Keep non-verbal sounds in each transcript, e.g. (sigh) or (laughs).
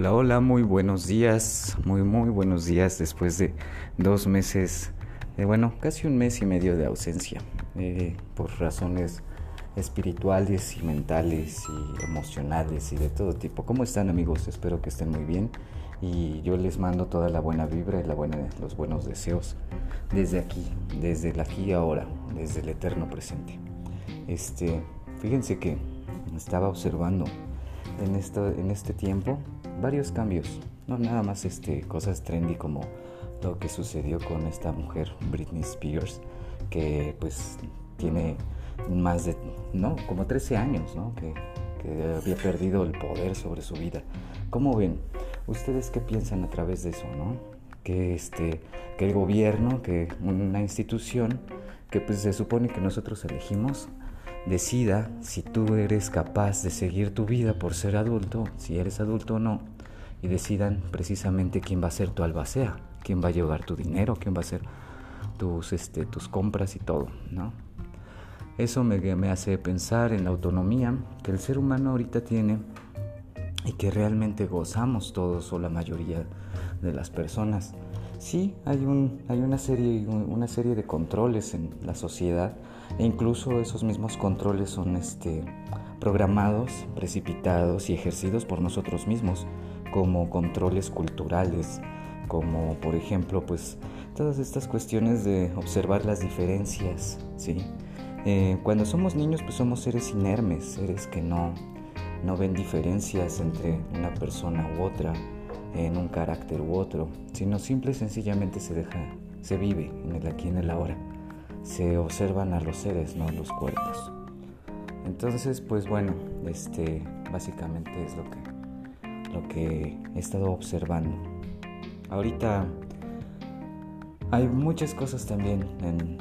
Hola, hola, muy buenos días, muy, muy buenos días después de dos meses, de, bueno, casi un mes y medio de ausencia, eh, por razones espirituales y mentales y emocionales y de todo tipo. ¿Cómo están amigos? Espero que estén muy bien y yo les mando toda la buena vibra y la buena, los buenos deseos desde aquí, desde el aquí y ahora, desde el eterno presente. Este, fíjense que estaba observando en, esto, en este tiempo varios cambios, no nada más este, cosas trendy como lo que sucedió con esta mujer, Britney Spears, que pues tiene más de, no, como 13 años, ¿no? Que, que había perdido el poder sobre su vida. ¿Cómo ven? ¿Ustedes qué piensan a través de eso, no? Que, este, que el gobierno, que una institución que pues se supone que nosotros elegimos, decida si tú eres capaz de seguir tu vida por ser adulto, si eres adulto o no, y decidan precisamente quién va a ser tu albacea, quién va a llevar tu dinero, quién va a hacer tus, este, tus compras y todo, ¿no? Eso me, me hace pensar en la autonomía que el ser humano ahorita tiene y que realmente gozamos todos o la mayoría de las personas. Sí, hay, un, hay una, serie, una serie de controles en la sociedad e incluso esos mismos controles son este, programados, precipitados y ejercidos por nosotros mismos como controles culturales, como por ejemplo pues todas estas cuestiones de observar las diferencias, ¿sí? Eh, cuando somos niños pues somos seres inermes, seres que no, no ven diferencias entre una persona u otra, en un carácter u otro, sino simple y sencillamente se deja, se vive en el aquí y en el ahora. Se observan a los seres, no a los cuerpos. Entonces, pues bueno, este básicamente es lo que lo que he estado observando. Ahorita hay muchas cosas también en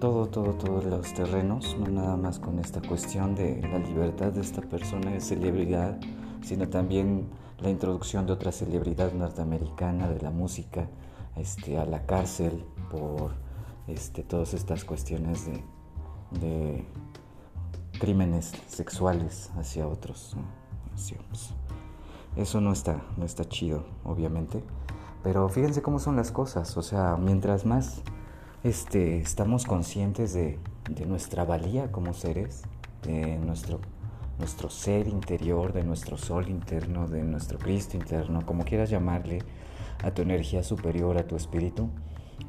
todo, todo, todos los terrenos, no nada más con esta cuestión de la libertad de esta persona de celebridad, sino también la introducción de otra celebridad norteamericana de la música este, a la cárcel por este, todas estas cuestiones de, crímenes sexuales hacia otros. Eso no está, no está chido, obviamente. Pero fíjense cómo son las cosas. O sea, mientras más este, estamos conscientes de, nuestra valía como seres, de nuestro nuestro ser interior, de nuestro sol interno, de nuestro Cristo interno, como quieras llamarle, a tu energía superior, a tu espíritu.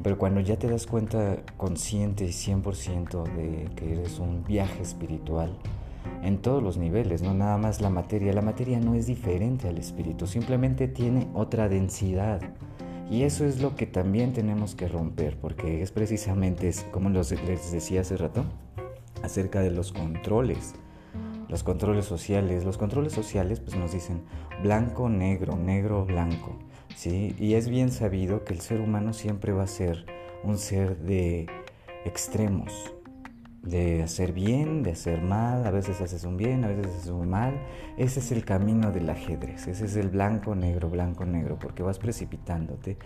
Pero cuando ya te das cuenta consciente y 100% de que eres un viaje espiritual en todos los niveles, no nada más la materia, la materia no es diferente al espíritu, simplemente tiene otra densidad. Y eso es lo que también tenemos que romper, porque es precisamente, como les decía hace rato, acerca de los controles los controles sociales. Los controles sociales pues nos dicen blanco, negro, negro, blanco. ¿Sí? Y es bien sabido que el ser humano siempre va a ser un ser de extremos, de hacer bien, de hacer mal, a veces haces un bien, a veces haces un mal. Ese es el camino del ajedrez, ese es el blanco, negro, blanco, negro, porque vas precipitándote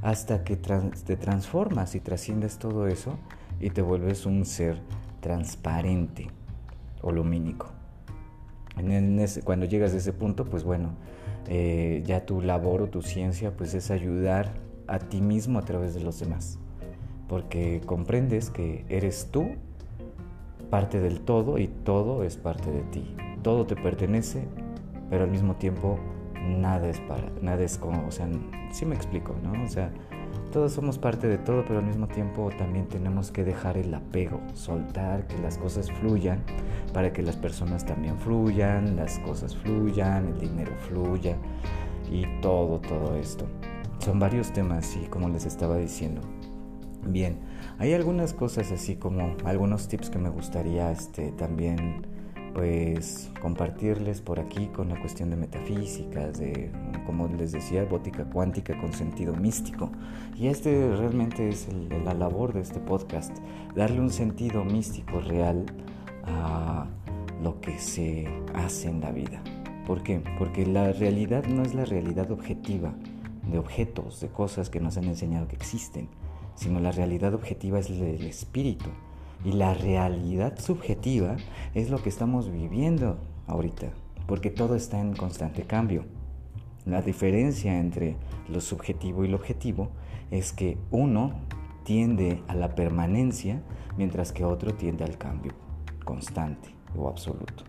hasta que te transformas y trasciendes todo eso y te vuelves un ser transparente o lumínico cuando llegas a ese punto, pues bueno, eh, ya tu labor o tu ciencia pues es ayudar a ti mismo a través de los demás. Porque comprendes que eres tú parte del todo y todo es parte de ti. Todo te pertenece, pero al mismo tiempo nada es para, nada es como, o sea, sí me explico, ¿no? O sea, todos somos parte de todo, pero al mismo tiempo también tenemos que dejar el apego, soltar, que las cosas fluyan, para que las personas también fluyan, las cosas fluyan, el dinero fluya y todo, todo esto. Son varios temas y como les estaba diciendo. Bien, hay algunas cosas así como algunos tips que me gustaría este, también pues compartirles por aquí con la cuestión de metafísicas, de como les decía, bótica cuántica con sentido místico. Y este realmente es la labor de este podcast, darle un sentido místico real a lo que se hace en la vida. ¿Por qué? Porque la realidad no es la realidad objetiva de objetos, de cosas que nos han enseñado que existen, sino la realidad objetiva es el espíritu y la realidad subjetiva es lo que estamos viviendo ahorita, porque todo está en constante cambio. La diferencia entre lo subjetivo y lo objetivo es que uno tiende a la permanencia mientras que otro tiende al cambio constante o absoluto.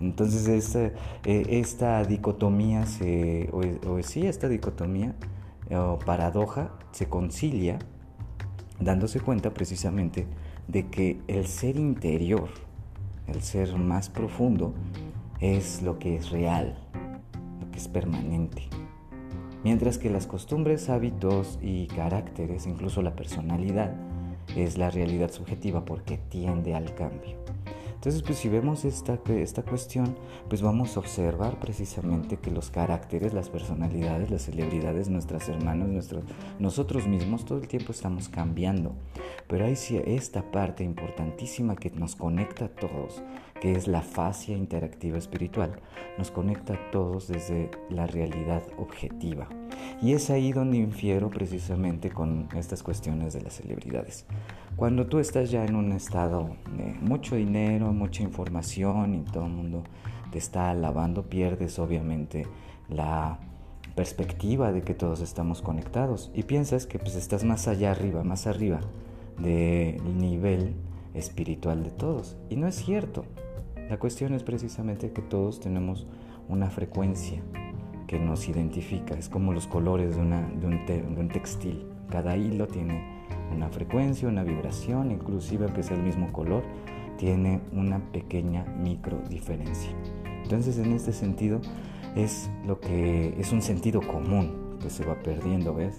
Entonces esta, eh, esta dicotomía, se, o, sí, esta dicotomía o paradoja se concilia dándose cuenta precisamente de que el ser interior, el ser más profundo, es lo que es real, lo que es permanente. Mientras que las costumbres, hábitos y caracteres, incluso la personalidad, es la realidad subjetiva porque tiende al cambio. Entonces, pues si vemos esta, esta cuestión, pues vamos a observar precisamente que los caracteres, las personalidades, las celebridades, nuestras hermanos, nuestros, nosotros mismos, todo el tiempo estamos cambiando. Pero hay esta parte importantísima que nos conecta a todos, que es la fascia interactiva espiritual. Nos conecta a todos desde la realidad objetiva. Y es ahí donde infiero precisamente con estas cuestiones de las celebridades. Cuando tú estás ya en un estado de mucho dinero, mucha información y todo el mundo te está alabando, pierdes obviamente la perspectiva de que todos estamos conectados y piensas que pues estás más allá arriba, más arriba del nivel espiritual de todos. Y no es cierto. La cuestión es precisamente que todos tenemos una frecuencia que nos identifica. Es como los colores de, una, de, un, de un textil. Cada hilo tiene una frecuencia, una vibración, inclusive aunque sea el mismo color, tiene una pequeña micro diferencia. Entonces en este sentido es lo que es un sentido común que se va perdiendo, ¿ves?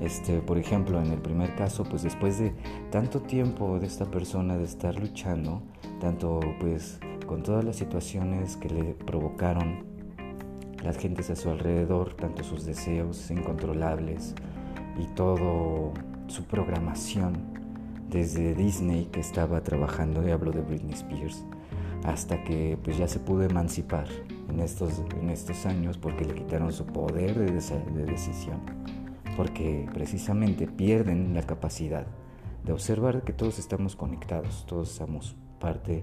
Este, por ejemplo, en el primer caso, pues después de tanto tiempo de esta persona de estar luchando, tanto pues con todas las situaciones que le provocaron las gentes a su alrededor, tanto sus deseos incontrolables y todo su programación, desde Disney que estaba trabajando, y hablo de Britney Spears, hasta que pues ya se pudo emancipar en estos, en estos años porque le quitaron su poder de, de decisión, porque precisamente pierden la capacidad de observar que todos estamos conectados, todos somos parte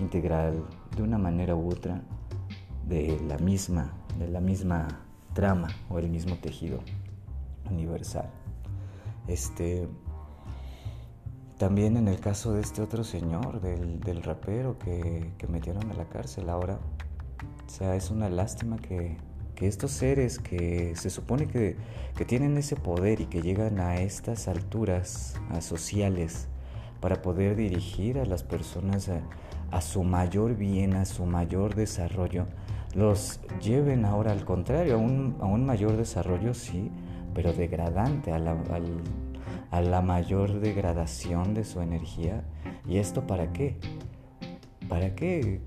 integral de una manera u otra de la misma de la misma trama o el mismo tejido universal. Este, también en el caso de este otro señor, del, rapero que, metieron a la cárcel ahora, o sea, es una lástima que, estos seres que se supone que, tienen ese poder y que llegan a estas alturas sociales para poder dirigir a las personas a su mayor bien, a su mayor desarrollo, los lleven ahora al contrario, a un, mayor desarrollo, sí, pero degradante, a la, a la mayor degradación de su energía. ¿Y esto para qué? ¿Para qué?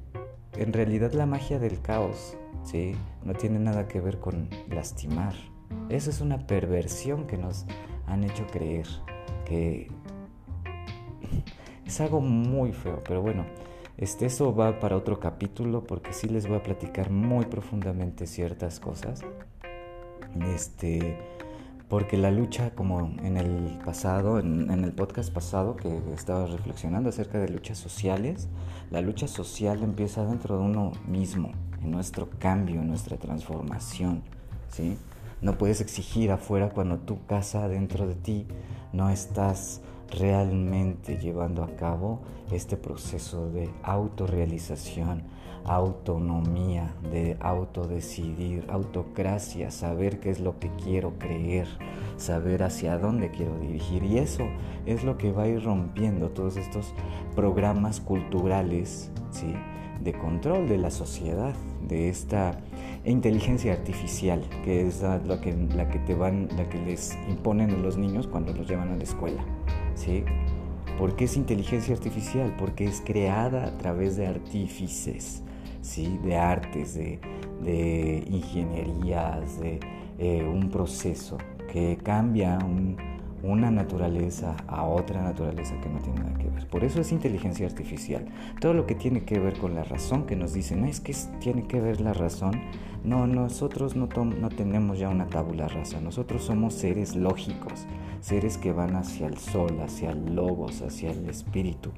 En realidad la magia del caos, ¿sí? No tiene nada que ver con lastimar. Eso es una perversión que nos han hecho creer, que (laughs) es algo muy feo, pero bueno, este, eso va para otro capítulo porque sí les voy a platicar muy profundamente ciertas cosas. Este, porque la lucha, como en el pasado, en, el podcast pasado que estaba reflexionando acerca de luchas sociales, la lucha social empieza dentro de uno mismo, en nuestro cambio, en nuestra transformación, ¿sí? No puedes exigir afuera cuando tu casa dentro de ti no estás realmente llevando a cabo este proceso de autorrealización, autonomía, de autodecidir, autocracia, saber qué es lo que quiero creer, saber hacia dónde quiero dirigir. Y eso es lo que va a ir rompiendo todos estos programas culturales ¿sí? de control de la sociedad, de esta inteligencia artificial, que es la, que, la que te van, la que les imponen a los niños cuando los llevan a la escuela. ¿Sí? ¿Por qué es inteligencia artificial? Porque es creada a través de artífices, ¿sí? De artes, de, ingenierías, de eh, un proceso que cambia una naturaleza a otra naturaleza que no tiene nada que ver. Por eso es inteligencia artificial. Todo lo que tiene que ver con la razón, que nos dicen, es que tiene que ver la razón. No, nosotros no, tenemos ya una tabula rasa, nosotros somos seres lógicos seres que van hacia el sol, hacia el logos, hacia el espíritu.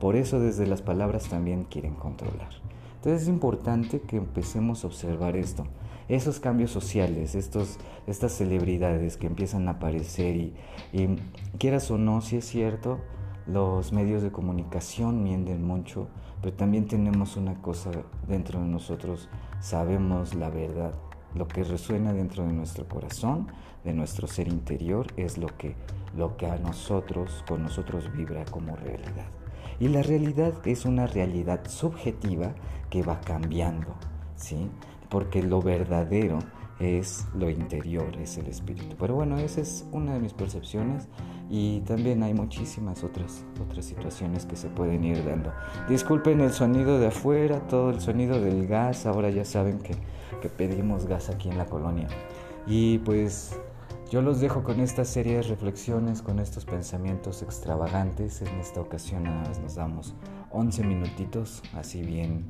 Por eso desde las palabras también quieren controlar. Entonces es importante que empecemos a observar esto. Esos cambios sociales, estos, estas celebridades que empiezan a aparecer y, y quieras o no, si es cierto, los medios de comunicación mienten mucho, pero también tenemos una cosa dentro de nosotros, sabemos la verdad. Lo que resuena dentro de nuestro corazón, de nuestro ser interior, es lo que, lo que a nosotros, con nosotros vibra como realidad. Y la realidad es una realidad subjetiva que va cambiando, ¿sí? Porque lo verdadero es lo interior, es el espíritu. Pero bueno, esa es una de mis percepciones y también hay muchísimas otras, otras situaciones que se pueden ir dando. Disculpen el sonido de afuera, todo el sonido del gas, ahora ya saben que, que pedimos gas aquí en la colonia. Y pues yo los dejo con esta serie de reflexiones, con estos pensamientos extravagantes. En esta ocasión nos damos 11 minutitos, así bien,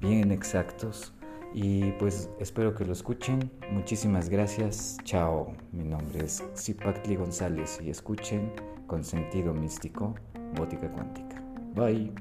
bien exactos. Y pues espero que lo escuchen. Muchísimas gracias. Chao. Mi nombre es Zipactli González y escuchen con sentido místico Bótica Cuántica. Bye.